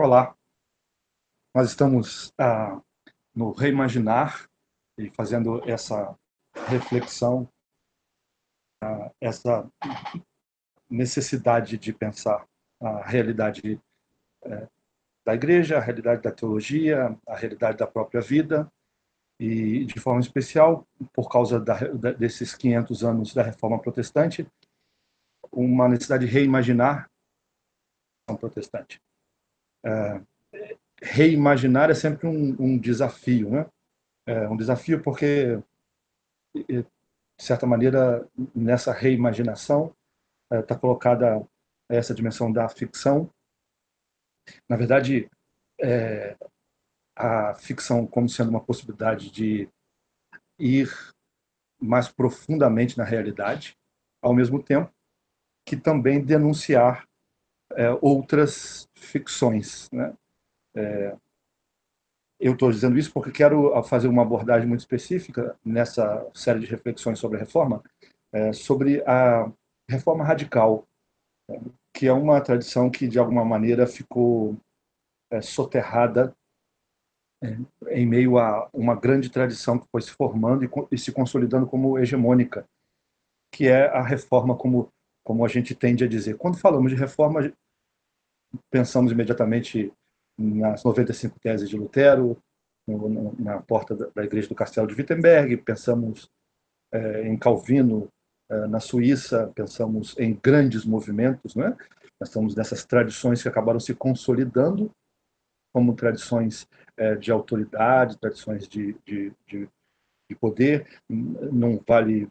Olá, nós estamos ah, no Reimaginar e fazendo essa reflexão, ah, essa necessidade de pensar a realidade eh, da igreja, a realidade da teologia, a realidade da própria vida, e de forma especial, por causa da, desses 500 anos da Reforma Protestante, uma necessidade de reimaginar a protestante. É, reimaginar é sempre um, um desafio, né? É um desafio porque, de certa maneira, nessa reimaginação está é, colocada essa dimensão da ficção. Na verdade, é, a ficção como sendo uma possibilidade de ir mais profundamente na realidade, ao mesmo tempo que também denunciar é, outras ficções. Né? É, eu estou dizendo isso porque quero fazer uma abordagem muito específica nessa série de reflexões sobre a reforma, é, sobre a reforma radical, que é uma tradição que de alguma maneira ficou é, soterrada é, em meio a uma grande tradição que foi se formando e, e se consolidando como hegemônica, que é a reforma como como a gente tende a dizer. Quando falamos de reforma, pensamos imediatamente nas 95 teses de Lutero, na porta da igreja do Castelo de Wittenberg, pensamos é, em Calvino é, na Suíça, pensamos em grandes movimentos, né? Nós estamos nessas tradições que acabaram se consolidando como tradições é, de autoridade, tradições de, de, de, de poder. Não vale,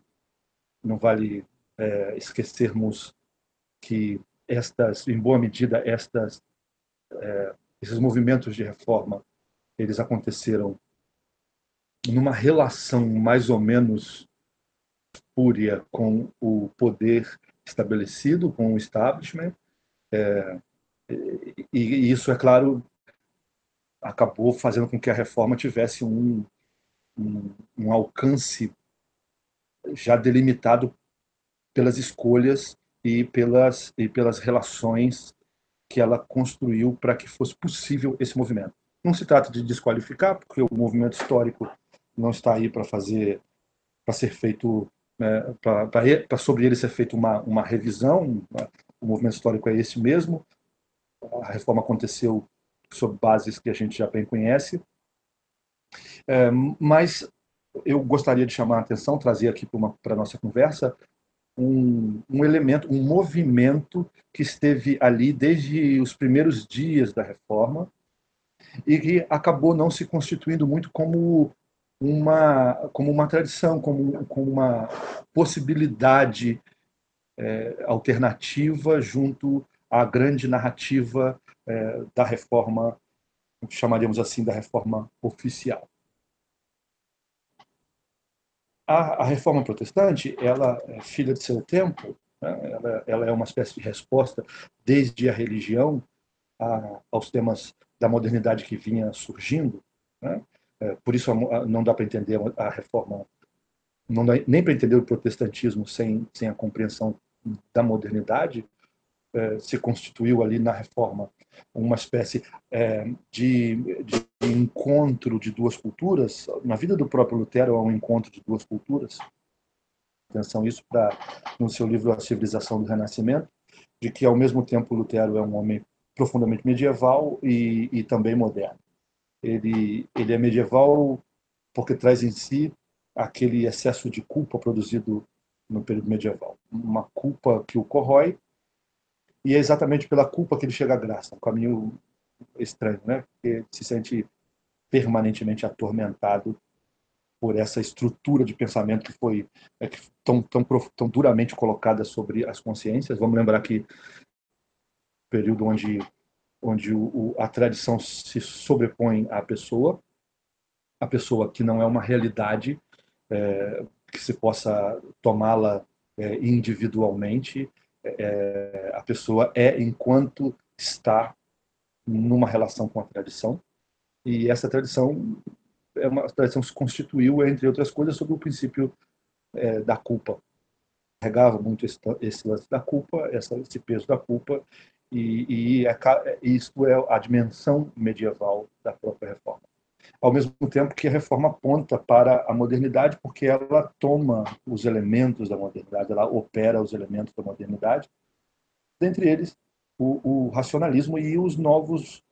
não vale é, esquecermos que estas, em boa medida, estas, é, esses movimentos de reforma, eles aconteceram numa relação mais ou menos espúria com o poder estabelecido, com o establishment, é, e, e, isso, é claro, acabou fazendo com que a reforma tivesse um, um, um alcance já delimitado pelas escolhas e pelas, e pelas relações que ela construiu para que fosse possível esse movimento. Não se trata de desqualificar, porque o movimento histórico não está aí para fazer, para ser feito, né, para sobre ele ser feita uma, uma revisão. O movimento histórico é esse mesmo. A reforma aconteceu sob bases que a gente já bem conhece. É, mas eu gostaria de chamar a atenção, trazer aqui para a nossa conversa, um, um elemento, um movimento que esteve ali desde os primeiros dias da reforma e que acabou não se constituindo muito como uma como uma tradição, como, como uma possibilidade é, alternativa junto à grande narrativa é, da reforma, chamaríamos assim, da reforma oficial a, a reforma protestante, ela é filha de seu tempo, né? ela, ela, é uma espécie de resposta desde a religião a, aos temas da modernidade que vinha surgindo. Né? É, por isso não dá para entender a reforma, não dá nem para entender o protestantismo sem, sem a compreensão da modernidade, é, se constituiu ali na reforma uma espécie é, de, de, encontro de duas culturas. Na vida do próprio Lutero é um encontro de duas culturas. Atenção isso para no seu livro A Civilização do Renascimento, de que ao mesmo tempo Lutero é um homem profundamente medieval e, e também moderno. Ele, ele é medieval porque traz em si aquele excesso de culpa produzido no período medieval, uma culpa que o corrói e é exatamente pela culpa que ele chega à graça, um caminho estranho, né? Porque se sente permanentemente atormentado por essa estrutura de pensamento que foi é, que tão, tão, tão duramente colocada sobre as consciências. Vamos lembrar que período onde onde o, a tradição se sobrepõe à pessoa, a pessoa que não é uma realidade é, que se possa tomá-la é, individualmente é, a pessoa é enquanto está numa relação com a tradição. E essa tradição é uma tradição que se constituiu, entre outras coisas, sobre o princípio é, da culpa. Carregava muito esse, esse lance da culpa, essa, esse peso da culpa, e, e é, isto é a dimensão medieval da própria reforma. Ao mesmo tempo que a reforma aponta para a modernidade, porque ela toma os elementos da modernidade, ela opera os elementos da modernidade, dentre eles o, o racionalismo e os novos,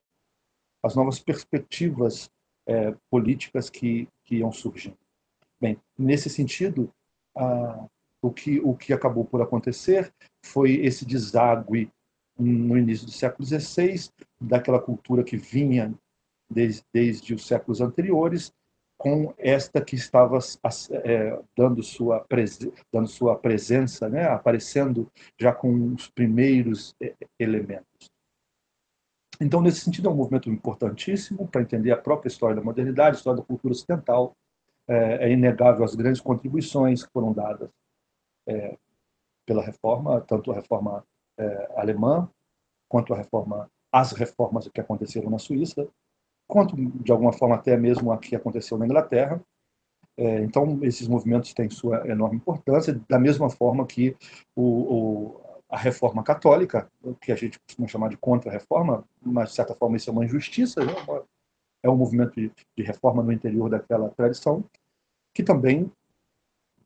as novas perspectivas é, políticas que, que iam surgindo. Bem, nesse sentido, o, que, o que acabou por acontecer foi esse deságue no início do século XVI, daquela cultura que vinha desde, desde os séculos anteriores, com esta que estava é, dando, sua dando sua presença, né, aparecendo já com os primeiros é, elementos. Então, nesse sentido, é um movimento importantíssimo para entender a própria história da modernidade, a história da cultura ocidental. É, é inegável as grandes contribuições que foram dadas é, pela reforma, tanto a reforma é, alemã, quanto a reforma, as reformas que aconteceram na Suíça, quanto de alguma forma até mesmo a que aconteceu na Inglaterra. É, então, esses movimentos têm sua enorme importância, da mesma forma que o, o, a reforma católica, que a gente costuma chamar de contra-reforma, mas de certa forma isso é uma injustiça, né? é um movimento de, de reforma no interior daquela tradição, que também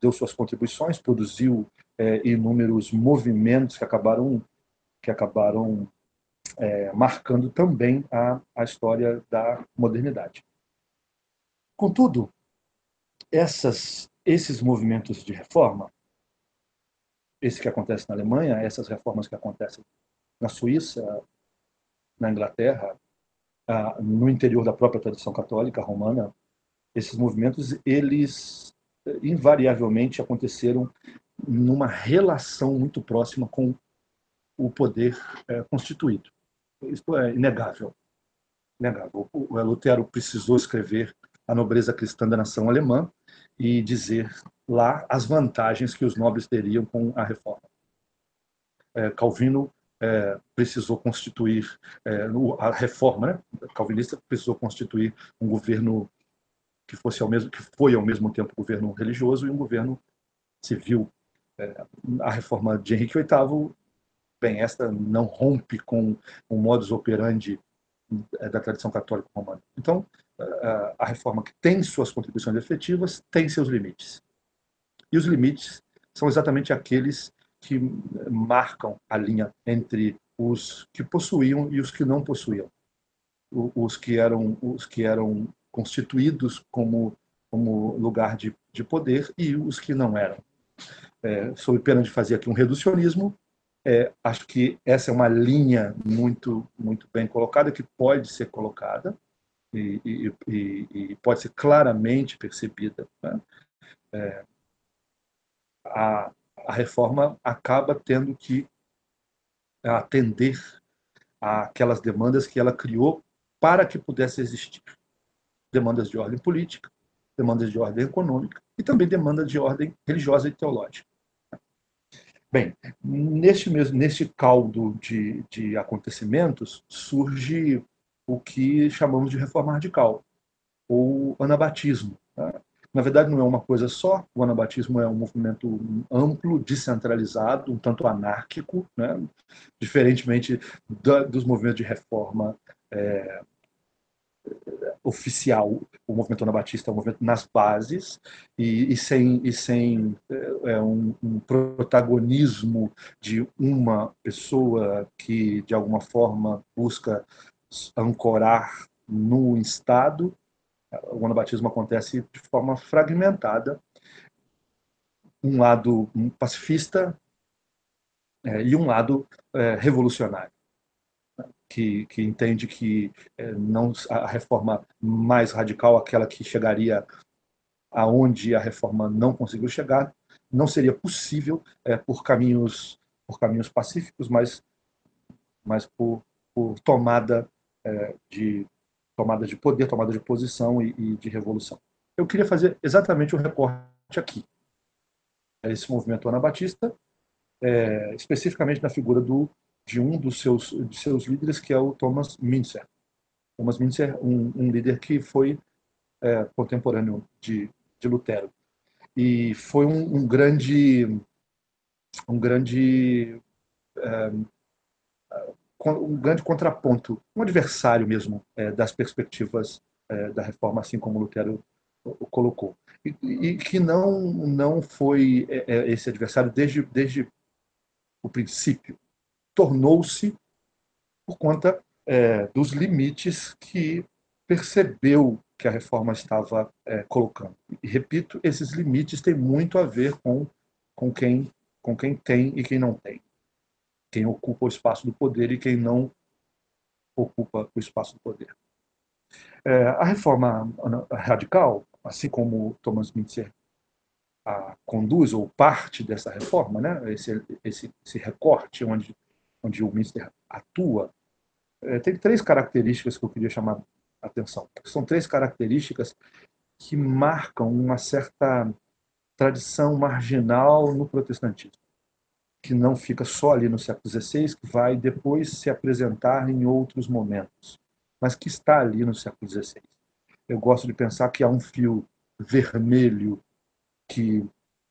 deu suas contribuições, produziu é, inúmeros movimentos que acabaram que acabaram é, marcando também a, a história da modernidade. Contudo, essas, esses movimentos de reforma, esse que acontece na Alemanha, essas reformas que acontecem na Suíça, na Inglaterra, no interior da própria tradição católica romana, esses movimentos, eles invariavelmente aconteceram numa relação muito próxima com o poder é, constituído. Isso é inegável. inegável. O Lutero precisou escrever a nobreza cristã da nação alemã e dizer lá as vantagens que os nobres teriam com a reforma. É, Calvino é, precisou constituir é, a reforma, né? calvinista precisou constituir um governo que fosse ao mesmo que foi ao mesmo tempo um governo religioso e um governo civil. É, a reforma de Henrique VIII bem, esta não rompe com o modus operandi é, da tradição católica romana. Então, a reforma que tem suas contribuições efetivas tem seus limites. E os limites são exatamente aqueles que marcam a linha entre os que possuíam e os que não possuíam. Os que eram, os que eram constituídos como, como lugar de, de poder e os que não eram. É, sob pena de fazer aqui um reducionismo, é, acho que essa é uma linha muito, muito bem colocada, que pode ser colocada e, e, e, pode ser claramente percebida. Né? É, a, a reforma acaba tendo que atender àquelas demandas que ela criou para que pudesse existir. Demandas de ordem política, demandas de ordem econômica e também demandas de ordem religiosa e teológica. Bem, neste mesmo neste caldo de, de acontecimentos surge o que chamamos de reforma radical, ou anabatismo. Tá? Na verdade, não é uma coisa só. O anabatismo é um movimento amplo, descentralizado, um tanto anárquico, né? diferentemente da, dos movimentos de reforma é, oficial, o movimento anabatista um movimento nas bases e, e sem, e sem é, é, um, um, protagonismo de uma pessoa que, de alguma forma, busca ancorar no Estado. O anabatismo acontece de forma fragmentada. Um lado pacifista é, e um lado é, revolucionário que, que entende que é, não a reforma mais radical, aquela que chegaria aonde a reforma não conseguiu chegar, não seria possível é, por caminhos por caminhos pacíficos, mas mas por, por tomada é, de tomada de poder, tomada de posição e, e, de revolução. Eu queria fazer exatamente o um recorte aqui. Esse movimento anabatista, é, especificamente na figura do de um dos seus, de seus líderes, que é o Thomas Mintzer. Thomas Mintzer, um, um líder que foi é, contemporâneo de, de Lutero. E foi um, um grande, um grande é, um grande contraponto, um adversário mesmo é, das perspectivas é, da reforma, assim como Lutero o colocou. E, e que não, não foi é, é, esse adversário desde, desde o princípio. Tornou-se por conta é, dos limites que percebeu que a reforma estava é, colocando. E repito, esses limites têm muito a ver com, com, quem, com quem tem e quem não tem. Quem ocupa o espaço do poder e quem não ocupa o espaço do poder. É, a reforma radical, assim como Thomas Mintzer a conduz ou parte dessa reforma, né? esse, esse, esse recorte onde, onde o Mintzer atua, é, tem três características que eu queria chamar a atenção. São três características que marcam uma certa tradição marginal no protestantismo, que não fica só ali no século XVI, que vai depois se apresentar em outros momentos, mas que está ali no século XVI. Eu gosto de pensar que há um fio vermelho que,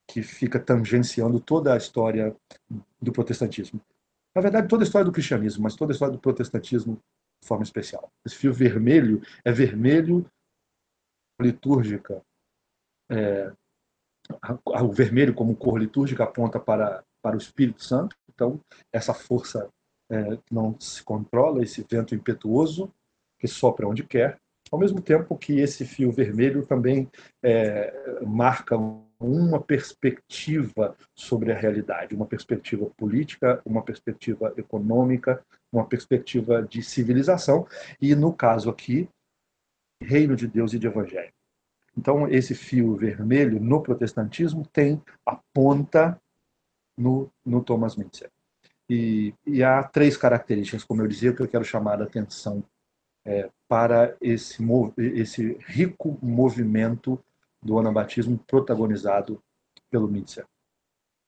que fica tangenciando toda a história do protestantismo. Na verdade, toda a história do cristianismo, mas toda a história do protestantismo de forma especial. Esse fio vermelho é vermelho litúrgica. É, o vermelho como cor litúrgica aponta para, para o Espírito Santo. Então, essa força é, não se controla, esse vento impetuoso que sopra onde quer, ao mesmo tempo que esse fio vermelho também é, marca uma perspectiva sobre a realidade, uma perspectiva política, uma perspectiva econômica, uma perspectiva de civilização, e no caso aqui, reino de Deus e de evangelho. Então, esse fio vermelho no protestantismo tem a ponta no, no Thomas Mintzer. E, e, há três características, como eu dizia, que eu quero chamar a atenção é, para esse, esse rico movimento do anabatismo protagonizado pelo Mitzer.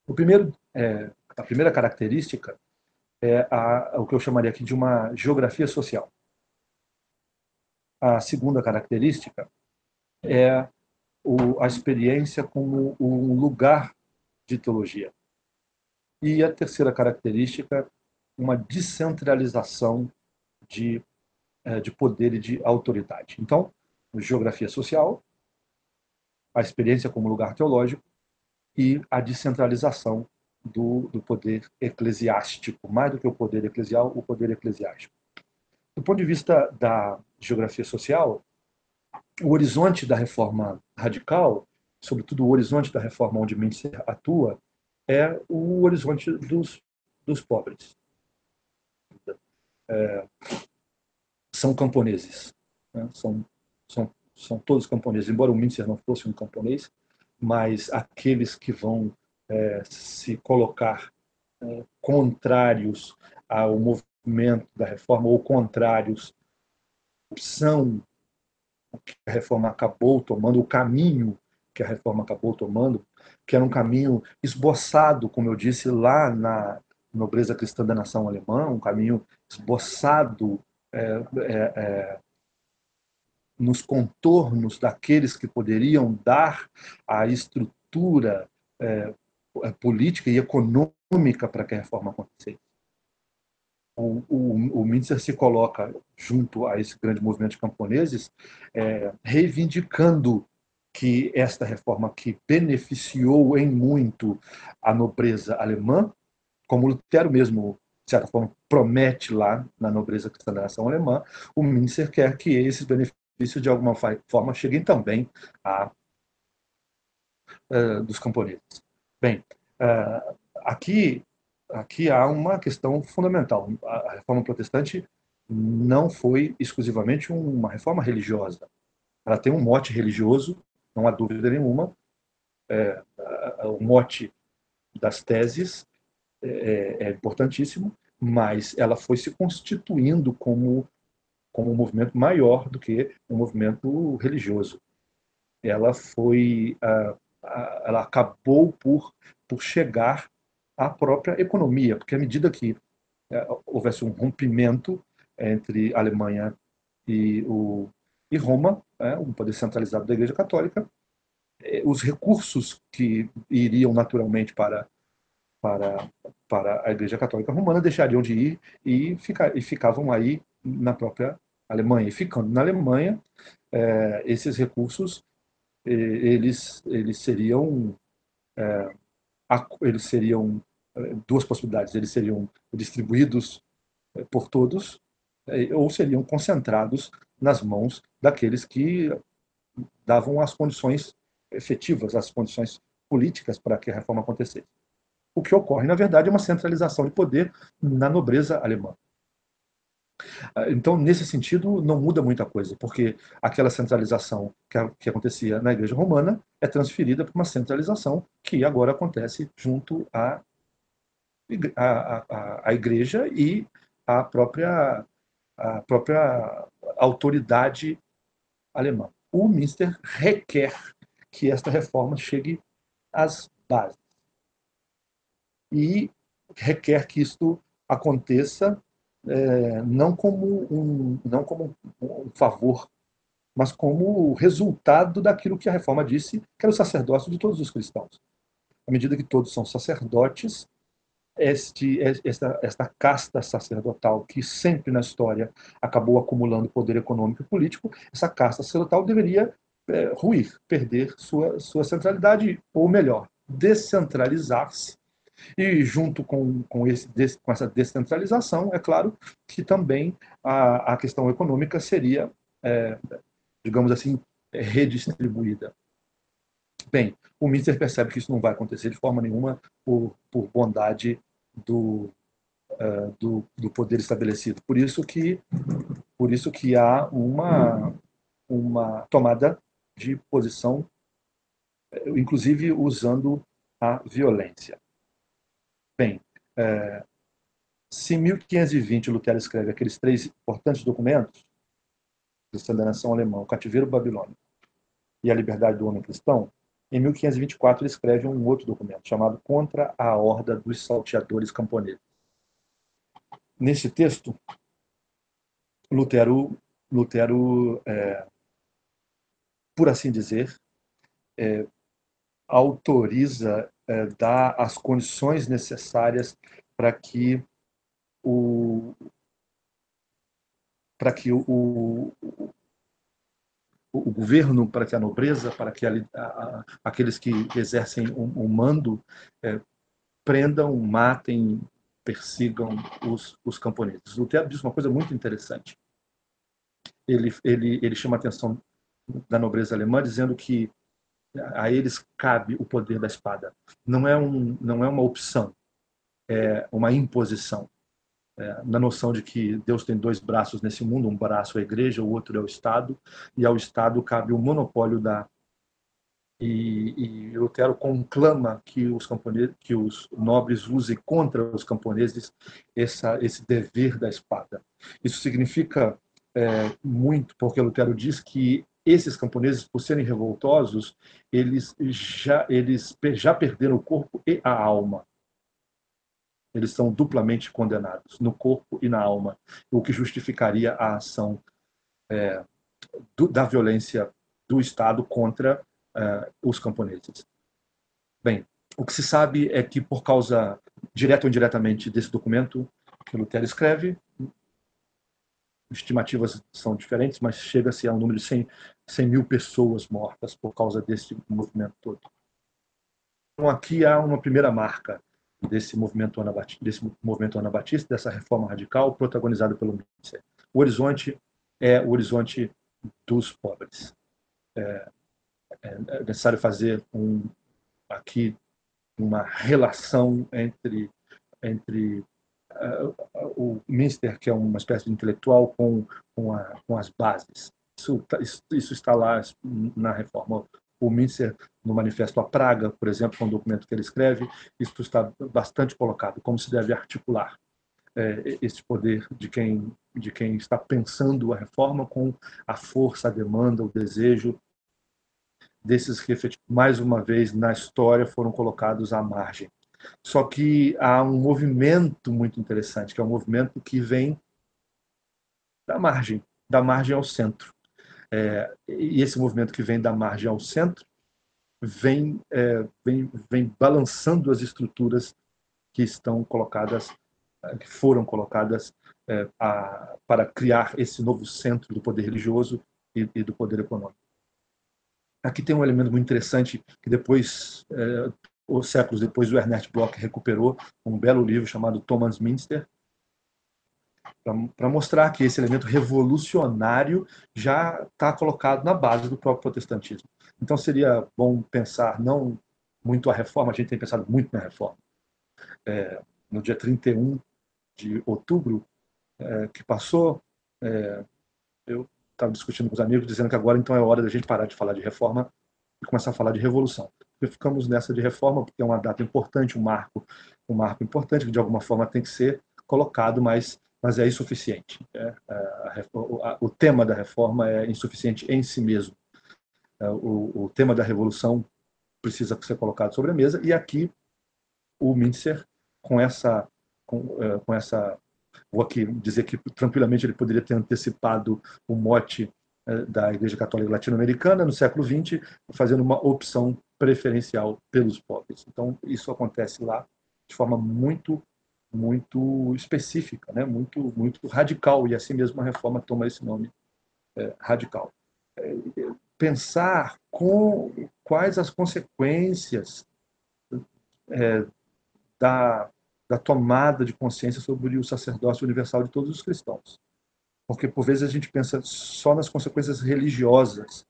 O primeiro, é, a primeira característica é a, o que eu chamaria aqui de uma geografia social. A segunda característica é o, a experiência como um lugar de teologia. E a terceira característica, uma descentralização de, é, de poder e de autoridade. Então, geografia social, a experiência como lugar teológico e a descentralização do, do poder eclesiástico, mais do que o poder eclesial, o poder eclesiástico. Do ponto de vista da geografia social, o horizonte da reforma radical, sobretudo o horizonte da reforma onde Mendes atua, é o horizonte dos, dos pobres. É, são camponeses, né? são, são são todos camponeses, embora o Mintzer não fosse um camponês, mas aqueles que vão é, se colocar é, contrários ao movimento da reforma ou contrários opção que a reforma acabou tomando, o caminho que a reforma acabou tomando, que era um caminho esboçado, como eu disse, lá na nobreza cristã da nação alemã, um caminho esboçado é, é, é nos contornos daqueles que poderiam dar a estrutura é, é política e econômica para que a reforma acontecesse. O, o, o Mintzer se coloca junto a esse grande movimento de camponeses, é, reivindicando que esta reforma que beneficiou em muito a nobreza alemã, como Lutero mesmo, de certa forma, promete lá na nobreza cristã da nação alemã, o Mintzer quer que esses benefícios isso de alguma forma cheguem também a uh, dos camponeses. Bem, uh, aqui aqui há uma questão fundamental. A reforma protestante não foi exclusivamente uma reforma religiosa. Ela tem um mote religioso, não há dúvida nenhuma. É, o mote das teses é, é importantíssimo, mas ela foi se constituindo como como um movimento maior do que um movimento religioso. Ela foi, ela acabou por por chegar à própria economia, porque à medida que é, houvesse um rompimento entre a Alemanha e, o, e Roma, é, um poder centralizado da Igreja Católica, é, os recursos que iriam naturalmente para para, para a Igreja Católica Romana, deixariam de ir e, ficar, e ficavam aí na própria Alemanha. E ficando na Alemanha, é, esses recursos eles, eles seriam é, eles seriam é, duas possibilidades. Eles seriam distribuídos é, por todos é, ou seriam concentrados nas mãos daqueles que davam as condições efetivas as condições políticas para que a reforma acontecesse. O que ocorre na verdade é uma centralização de poder na nobreza alemã então, nesse sentido, não muda muita coisa, porque aquela centralização que, que acontecia na Igreja Romana é transferida para uma centralização que agora acontece junto à, à Igreja e à própria, à própria autoridade alemã. O Minster requer que esta reforma chegue às bases e requer que isto aconteça é, não como um não como um favor, mas como resultado daquilo que a reforma disse, que era o sacerdócio de todos os cristãos. À medida que todos são sacerdotes, este, esta, esta casta sacerdotal que sempre na história acabou acumulando poder econômico e político, essa casta sacerdotal deveria é, ruir, perder sua, sua centralidade, ou melhor, descentralizar-se e junto com, com, esse, com essa descentralização, é claro que também a, a questão econômica seria, é, digamos assim, redistribuída. Bem, o Mister percebe que isso não vai acontecer de forma nenhuma por, por bondade do, uh, do, do, poder estabelecido. Por isso que, por isso que há uma, uma tomada de posição, inclusive usando a violência. Bem, é, se em 1520 Lutero escreve aqueles três importantes documentos, Cristã da Nação Alemã, o Cativeiro Babilônico e a Liberdade do Homem Cristão, em 1524 ele escreve um outro documento chamado Contra a Horda dos Salteadores Camponeses. Nesse texto, Lutero, Lutero é, por assim dizer, é, autoriza é, dá as condições necessárias para que o para que o, o, o, governo, para que a nobreza, para que a, a, aqueles que exercem o, o mando é, prendam, matem, persigam os, os camponeses. Lutero diz uma coisa muito interessante. Ele, ele, ele chama a atenção da nobreza alemã dizendo que a eles cabe o poder da espada. Não é, um, não é uma opção, é uma imposição. É, na noção de que Deus tem dois braços nesse mundo, um braço é a igreja, o outro é o Estado, e ao Estado cabe o monopólio da. E, e Lutero conclama que os, camponeses, que os nobres usem contra os camponeses essa, esse dever da espada. Isso significa é, muito, porque Lutero diz que esses camponeses, por serem revoltosos, eles já, eles já perderam o corpo e a alma. Eles são duplamente condenados, no corpo e na alma, o que justificaria a ação é, do, da violência do Estado contra é, os camponeses. Bem, o que se sabe é que, por causa, direta ou indiretamente, desse documento que Lutero escreve, estimativas são diferentes, mas chega-se a um número de 100, 100 mil pessoas mortas por causa desse movimento todo. Então, aqui há uma primeira marca desse movimento anabatista, desse movimento anabatista, dessa reforma radical protagonizada pelo Mícer. O horizonte é o horizonte dos pobres. É, é necessário fazer um, aqui uma relação entre entre uh, o Minster, que é uma espécie de intelectual, com, com, a, com as bases. Isso, tá, isso, isso, está lá na reforma. O Minster, no Manifesto à Praga, por exemplo, é um documento que ele escreve, isso está bastante colocado, como se deve articular é, esse poder de quem, de quem está pensando a reforma com a força, a demanda, o desejo desses que, mais uma vez, na história foram colocados à margem. Só que há um movimento muito interessante, que é um movimento que vem da margem, da margem ao centro. É, e esse movimento que vem da margem ao centro vem, é, vem, vem balançando as estruturas que estão colocadas, que foram colocadas é, a, para criar esse novo centro do poder religioso e, e, do poder econômico. Aqui tem um elemento muito interessante que depois, é, os séculos depois, o Ernest Bloch recuperou um belo livro chamado Thomas Minster, para mostrar que esse elemento revolucionário já está colocado na base do próprio protestantismo. Então seria bom pensar não muito a reforma, a gente tem pensado muito na reforma. É, no dia 31 de outubro, é, que passou, é, eu estava discutindo com os amigos, dizendo que agora então é hora da gente parar de falar de reforma e começar a falar de revolução. Porque ficamos nessa de reforma porque é uma data importante, um marco, um marco importante que de alguma forma tem que ser colocado, mas mas é insuficiente. É, a, o tema da reforma é insuficiente em si mesmo. É, o, tema da revolução precisa ser colocado sobre a mesa e aqui o Mintzer com essa com, é, com essa vou aqui dizer que tranquilamente ele poderia ter antecipado o mote da Igreja Católica Latino-Americana no século XX, fazendo uma opção preferencial pelos pobres. Então isso acontece lá de forma muito muito específica, né? muito muito radical e assim mesmo a reforma toma esse nome é, radical. É, pensar com quais as consequências é, da, da tomada de consciência sobre o sacerdócio universal de todos os cristãos, porque por vezes a gente pensa só nas consequências religiosas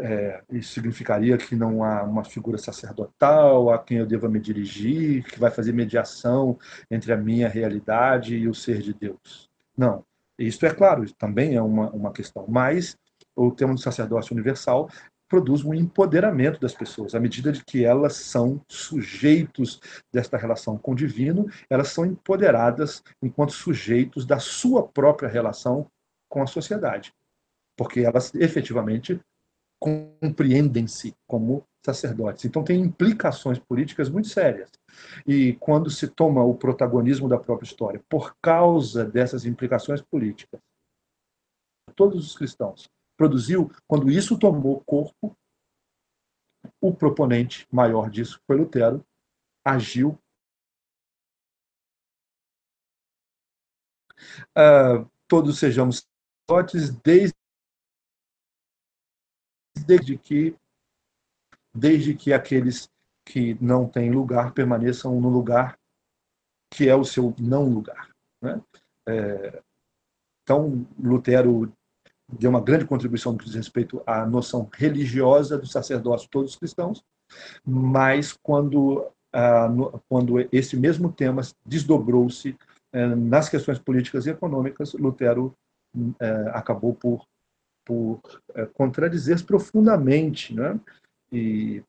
é, isso significaria que não há uma figura sacerdotal a quem eu deva me dirigir, que vai fazer mediação entre a minha realidade e o ser de Deus. Não. Isso é claro, também é uma, uma questão. Mas o tema do sacerdócio universal produz um empoderamento das pessoas. À medida de que elas são sujeitos desta relação com o divino, elas são empoderadas enquanto sujeitos da sua própria relação com a sociedade. Porque elas efetivamente compreendem-se como sacerdotes. Então tem implicações políticas muito sérias. E quando se toma o protagonismo da própria história por causa dessas implicações políticas, todos os cristãos produziu quando isso tomou corpo, o proponente maior disso foi Lutero, agiu Uh, todos sejamos sacerdotes desde desde que desde que aqueles que não têm lugar permaneçam no lugar que é o seu não lugar. Né? É, então, Lutero deu uma grande contribuição no que diz respeito à noção religiosa do sacerdócio de todos os cristãos, mas quando, ah, quando esse mesmo tema desdobrou-se eh, nas questões políticas e econômicas, Lutero eh, acabou por por é, contradizer profundamente, né? E,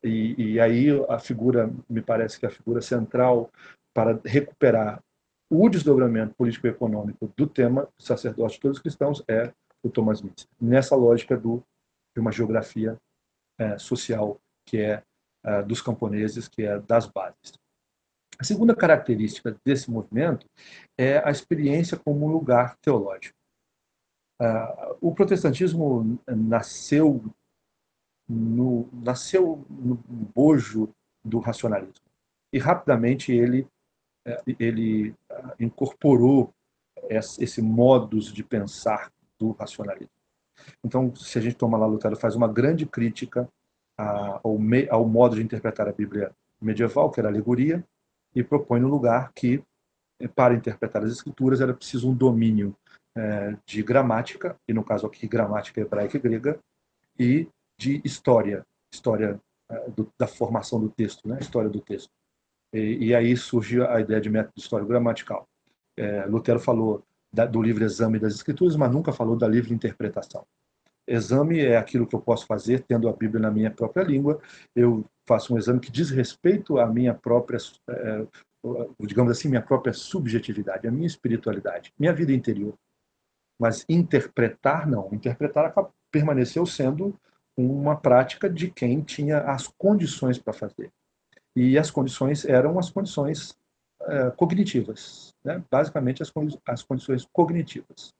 e, e, aí a figura, me parece que a figura central para recuperar o desdobramento político-econômico do tema do sacerdócio de todos os cristãos é o Thomas Mitz, nessa lógica do, de uma geografia é, social que é, é dos camponeses, que é das bases. A segunda característica desse movimento é a experiência como um lugar teológico. Uh, o protestantismo nasceu no, nasceu no bojo do racionalismo e rapidamente ele eh, ele ah, incorporou esse modus de pensar do racionalismo. Então, se a gente toma lá Lutero faz uma grande crítica ao, ao modo de interpretar a Bíblia medieval, que era alegoria, e propõe no lugar que eh, para interpretar as escrituras era preciso um domínio é, de gramática, e no caso aqui gramática hebraica e grega, e de história, história é, do, da formação do texto, né? história do texto. E, e aí surge a ideia de método histórico gramatical. É, Lutero falou da, do livre exame das escrituras, mas nunca falou da livre interpretação. Exame é aquilo que eu posso fazer tendo a Bíblia na minha própria língua. Eu faço um exame que diz respeito à minha própria, é, digamos assim, minha própria subjetividade, a minha espiritualidade, minha vida interior. Mas interpretar, não. Interpretar permaneceu sendo uma prática de quem tinha as condições para fazer. E as condições eram as condições é, cognitivas, né? basicamente as, as condições cognitivas.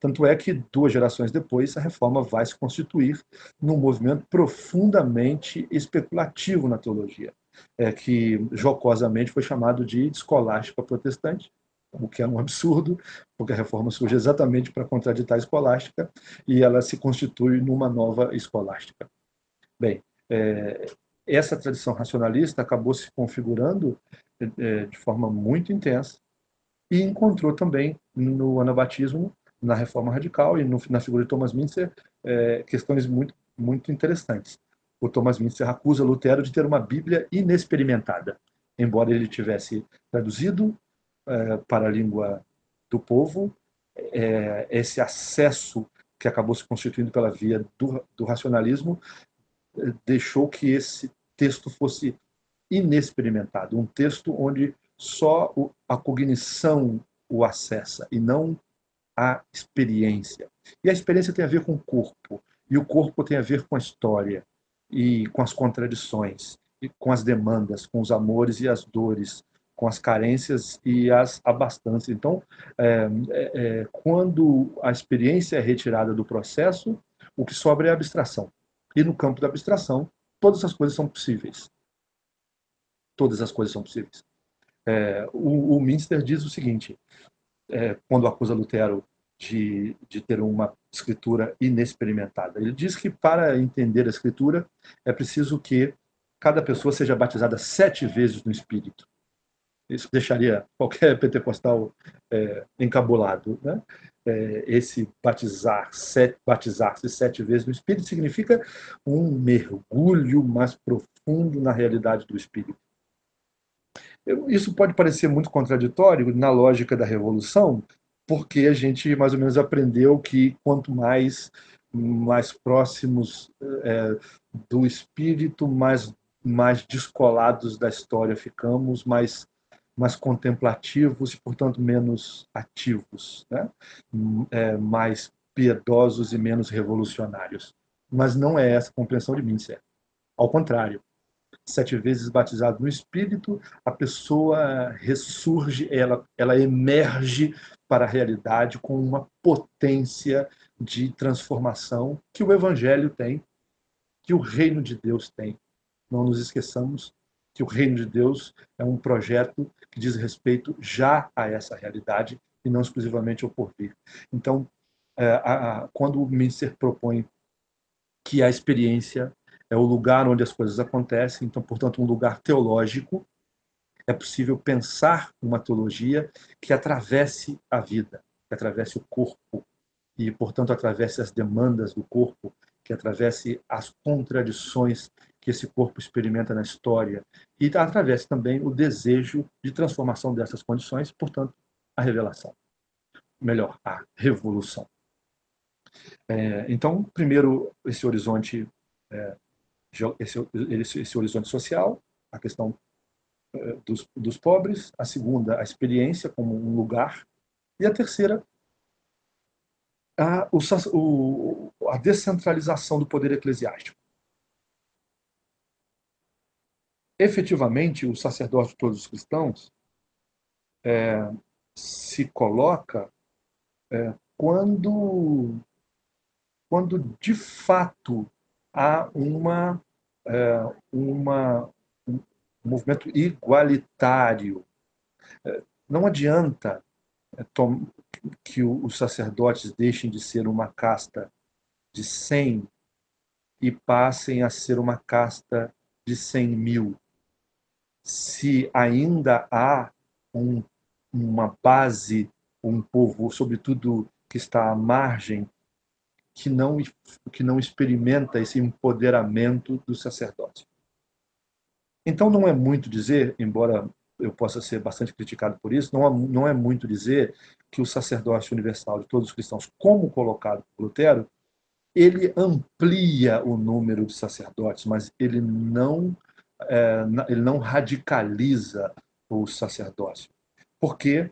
Tanto é que duas gerações depois a reforma vai se constituir num movimento profundamente especulativo na teologia. é, que jocosamente foi chamado de escolástica protestante, o que é um absurdo, porque a reforma surge exatamente para contraditar a escolástica e ela se constitui numa nova escolástica. Bem, é, essa tradição racionalista acabou se configurando é, de forma muito intensa e encontrou também no anabatismo, na reforma radical e no, na figura de Thomas Mintzer é, questões muito, muito interessantes. O Thomas Mintzer acusa Lutero de ter uma Bíblia inexperimentada, embora ele tivesse traduzido é, para a língua do povo, é, esse acesso que acabou se constituindo pela via do, do racionalismo é, deixou que esse texto fosse inexperimentado, um texto onde só a cognição o acessa e não a experiência. E a experiência tem a ver com o corpo, e o corpo tem a ver com a história e com as contradições, e com as demandas, com os amores e as dores, com as carências e as abastanças. Então, é, é, é, quando a experiência é retirada do processo, o que sobra é a abstração. E no campo da abstração, todas as coisas são possíveis. Todas as coisas são possíveis. É, o, o Minster diz o seguinte, é, quando acusa Lutero de, de ter uma escritura inexperimentada. Ele diz que para entender a escritura é preciso que cada pessoa seja batizada sete vezes no Espírito. Isso deixaria qualquer pentecostal é, encabulado. Né? É, esse batizar, sete, batizar-se sete vezes no Espírito significa um mergulho mais profundo na realidade do Espírito. Isso pode parecer muito contraditório na lógica da revolução, porque a gente mais ou menos aprendeu que quanto mais mais próximos é, do espírito, mais mais descolados da história ficamos, mais mais contemplativos e, portanto, menos ativos, né? É, mais piedosos e menos revolucionários. Mas não é essa a compreensão de Mincer. Ao contrário, sete vezes batizado no Espírito, a pessoa ressurge, ela, ela emerge para a realidade com uma potência de transformação que o Evangelho tem, que o Reino de Deus tem. Não nos esqueçamos que o Reino de Deus é um projeto que diz respeito já a essa realidade e não exclusivamente ao porvir. Então, é, quando o Minster propõe que a experiência é o lugar onde as coisas acontecem, então, portanto, um lugar teológico. É possível pensar uma teologia que atravesse a vida, que atravesse o corpo e, portanto, atravesse as demandas do corpo, que atravesse as contradições que esse corpo experimenta na história e atravesse também o desejo de transformação dessas condições, portanto, a revelação. Melhor, a revolução. É, então, primeiro, esse horizonte é, esse, esse, esse horizonte social, a questão eh, dos, dos pobres, a segunda, a experiência como um lugar, e a terceira, a, o, a descentralização do poder eclesiástico. Efetivamente, o sacerdócio de todos os cristãos é, se coloca é, quando, quando de fato há uma é, uma, um movimento igualitário. É, não adianta é, que os sacerdotes deixem de ser uma casta de 100 e passem a ser uma casta de 100 mil. Se ainda há um, uma base, um povo, sobretudo que está à margem que não, que não experimenta esse empoderamento do sacerdócio. Então, não é muito dizer, embora eu possa ser bastante criticado por isso, não é, não é muito dizer que o sacerdócio universal de todos os cristãos, como colocado por Lutero, ele amplia o número de sacerdotes, mas ele não, é, ele não radicaliza o sacerdócio. Por quê?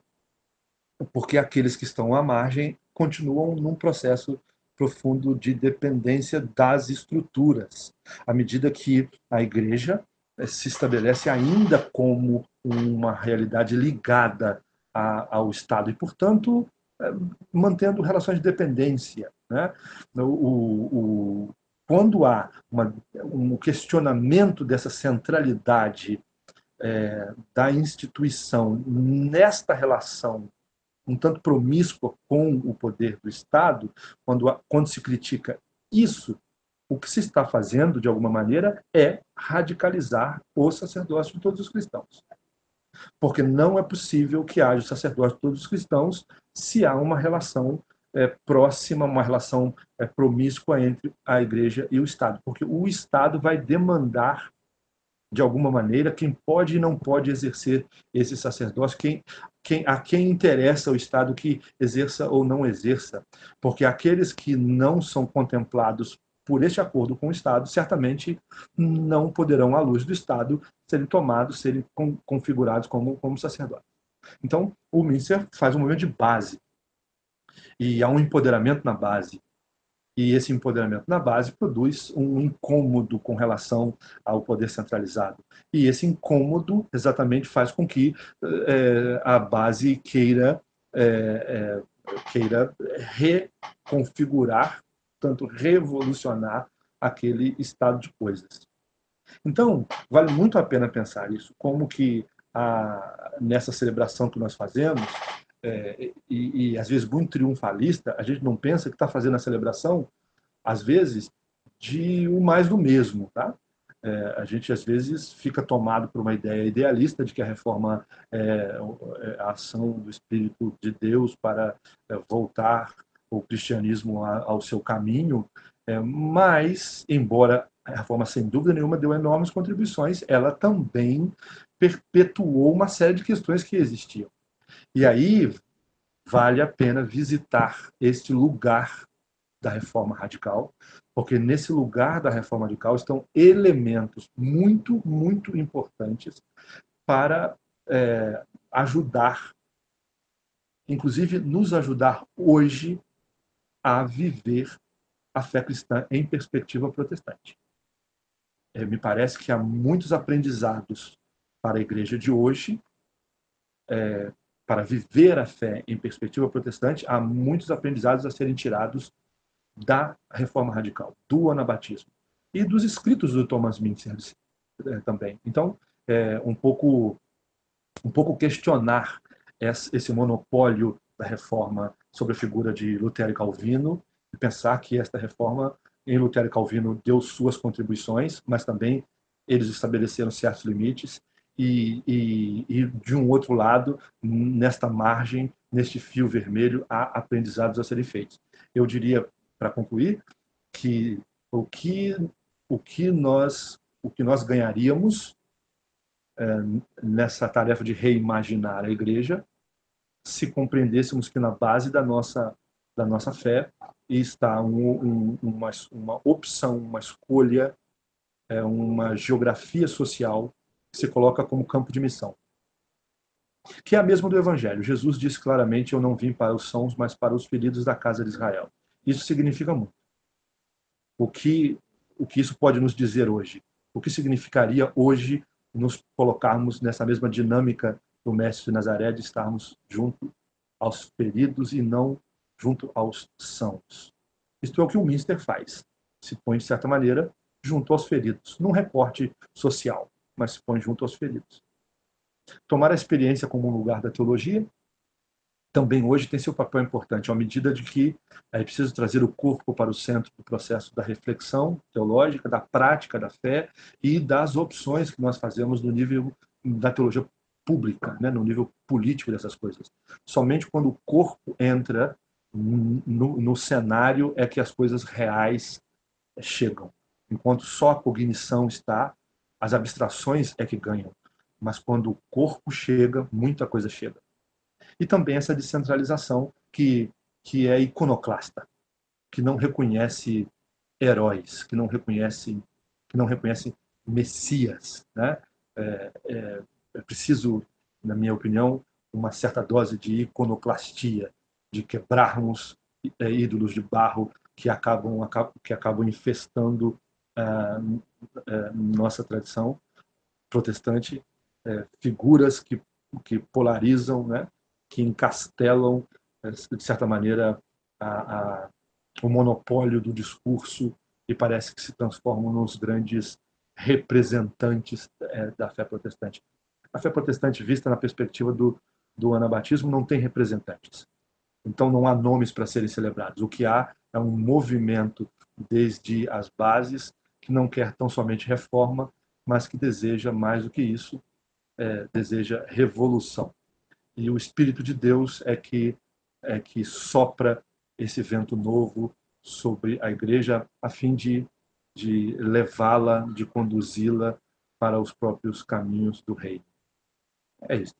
Porque aqueles que estão à margem continuam num processo profundo de dependência das estruturas, à medida que a igreja eh, se estabelece ainda como uma realidade ligada a, ao Estado e, portanto, eh, mantendo relações de dependência. Né? O, o, quando há uma, um questionamento dessa centralidade é, da instituição nesta relação um tanto promíscua com o poder do Estado, quando, quando se critica isso, o que se está fazendo, de alguma maneira, é radicalizar o sacerdócio de todos os cristãos. Porque não é possível que haja sacerdócio de todos os cristãos se há uma relação é, próxima, uma relação é, promíscua entre a igreja e o Estado. Porque o Estado vai demandar, de alguma maneira, quem pode e não pode exercer esse sacerdócio, quem, quem, a quem interessa o Estado que exerça ou não exerça. Porque aqueles que não são contemplados por este acordo com o Estado, certamente não poderão, à luz do Estado, serem tomados, serem configurados como, como sacerdotes. Então, o Minster faz um movimento de base. E há um empoderamento na base. E esse empoderamento na base produz um incômodo com relação ao poder centralizado. E esse incômodo exatamente faz com que é, a base queira, é, é, queira reconfigurar portanto, revolucionar aquele estado de coisas. Então, vale muito a pena pensar isso, como que a, nessa celebração que nós fazemos, é, e, e, às vezes muito triunfalista, a gente não pensa que está fazendo a celebração, às vezes, de o mais do mesmo, tá? É, a gente às vezes fica tomado por uma ideia idealista de que a reforma é, é a ação do Espírito de Deus para é, voltar o cristianismo ao seu caminho, é, mas, embora a reforma, sem dúvida nenhuma, deu enormes contribuições, ela também perpetuou uma série de questões que existiam. E aí vale a pena visitar este lugar da reforma radical, porque nesse lugar da reforma radical estão elementos muito, muito importantes para é, ajudar, inclusive nos ajudar hoje a viver a fé cristã em perspectiva protestante. É, me parece que há muitos aprendizados para a igreja de hoje, é, para viver a fé em perspectiva protestante, há muitos aprendizados a serem tirados da reforma radical, do anabatismo e dos escritos do Thomas Mintzer é, também. Então, é, um pouco um pouco questionar esse monopólio da reforma sobre a figura de Lutero e Calvino e pensar que esta reforma em Lutero e Calvino deu suas contribuições, mas também eles estabeleceram certos limites e, e, e, de um outro lado, nesta margem, neste fio vermelho, há aprendizados a serem feitos. Eu diria, para concluir, que o que o que nós o que nós ganharíamos é, nessa tarefa de reimaginar a igreja se compreendêssemos que na base da nossa, da nossa fé está um, um, uma, uma opção, uma escolha, é, uma geografia social se coloca como campo de missão. Que é a mesma do Evangelho. Jesus disse claramente: Eu não vim para os sãos, mas para os feridos da casa de Israel. Isso significa muito. O que, o que isso pode nos dizer hoje? O que significaria hoje nos colocarmos nessa mesma dinâmica do Mestre de Nazaré de estarmos junto aos feridos e não junto aos sãos. Isto é o que o Minster faz. Se põe, de certa maneira, junto aos feridos. Num recorte social, mas se põe junto aos feridos. Tomar a experiência como um lugar da teologia também hoje tem seu papel importante, à medida de que é preciso trazer o corpo para o centro do processo da reflexão teológica, da prática da fé e das opções que nós fazemos no nível da teologia pública, né, no nível político dessas coisas. Somente quando o corpo entra no, no cenário é que as coisas reais chegam. Enquanto só a cognição está, as abstrações é que ganham. Mas quando o corpo chega, muita coisa chega. E também essa descentralização que, que é iconoclasta, que não reconhece heróis, que não reconhece, que não reconhece messias, né? É, é, é preciso, na minha opinião, uma certa dose de iconoclastia, de quebrarmos é, ídolos de barro que acabam, que acabam infestando nossa tradição protestante, uh, figuras que, que polarizam, né, que encastelam, de certa maneira, a, a, o monopólio do discurso e parece que se transformam nos grandes representantes é, da fé protestante. A fé protestante, vista na perspectiva do, do anabatismo, não tem representantes. Então não há nomes para serem celebrados. O que há é um movimento desde as bases que não quer tão somente reforma, mas que deseja mais do que isso, é, deseja revolução. E o Espírito de Deus é que é que sopra esse vento novo sobre a igreja a fim de, de levá-la, de conduzi-la para os próprios caminhos do reino. É isso.